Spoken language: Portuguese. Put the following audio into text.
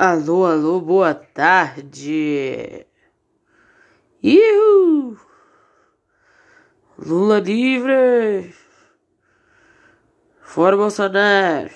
Alô, alô, boa tarde. Ihu! Lula livre! Fora Bolsonaro!